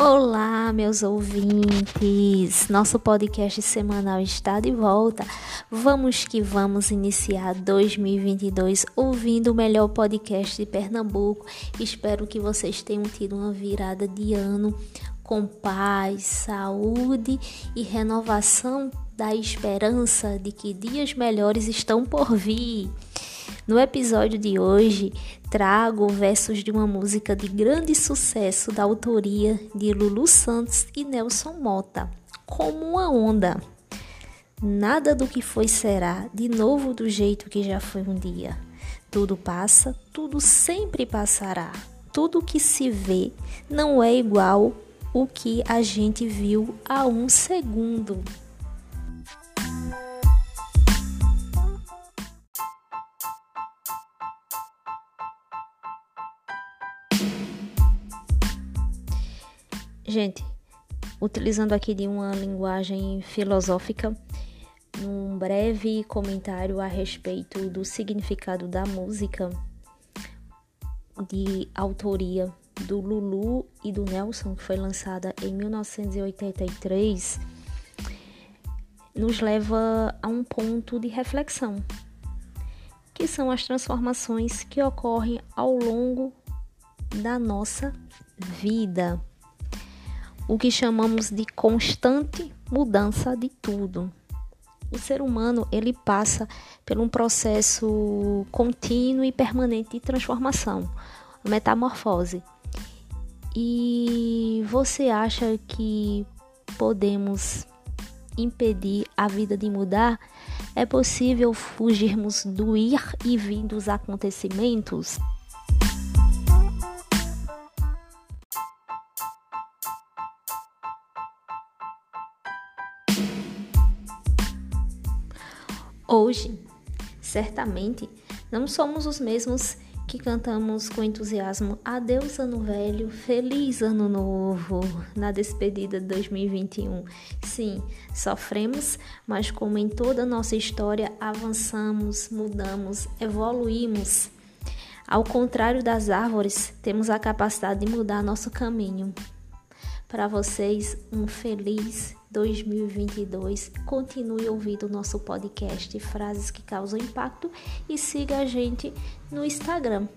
Olá, meus ouvintes! Nosso podcast semanal está de volta. Vamos que vamos iniciar 2022 ouvindo o melhor podcast de Pernambuco. Espero que vocês tenham tido uma virada de ano com paz, saúde e renovação da esperança de que dias melhores estão por vir. No episódio de hoje, trago versos de uma música de grande sucesso da autoria de Lulu Santos e Nelson Mota, como uma onda. Nada do que foi será de novo do jeito que já foi um dia. Tudo passa, tudo sempre passará. Tudo que se vê não é igual o que a gente viu há um segundo. Gente, utilizando aqui de uma linguagem filosófica, num breve comentário a respeito do significado da música de autoria do Lulu e do Nelson, que foi lançada em 1983, nos leva a um ponto de reflexão, que são as transformações que ocorrem ao longo da nossa vida o que chamamos de constante mudança de tudo. O ser humano ele passa por um processo contínuo e permanente de transformação, metamorfose. E você acha que podemos impedir a vida de mudar? É possível fugirmos do ir e vir dos acontecimentos? Hoje, certamente, não somos os mesmos que cantamos com entusiasmo Adeus Ano Velho, Feliz Ano Novo na despedida de 2021. Sim, sofremos, mas como em toda nossa história, avançamos, mudamos, evoluímos. Ao contrário das árvores, temos a capacidade de mudar nosso caminho. Para vocês, um feliz 2022. Continue ouvindo o nosso podcast Frases que Causam Impacto e siga a gente no Instagram,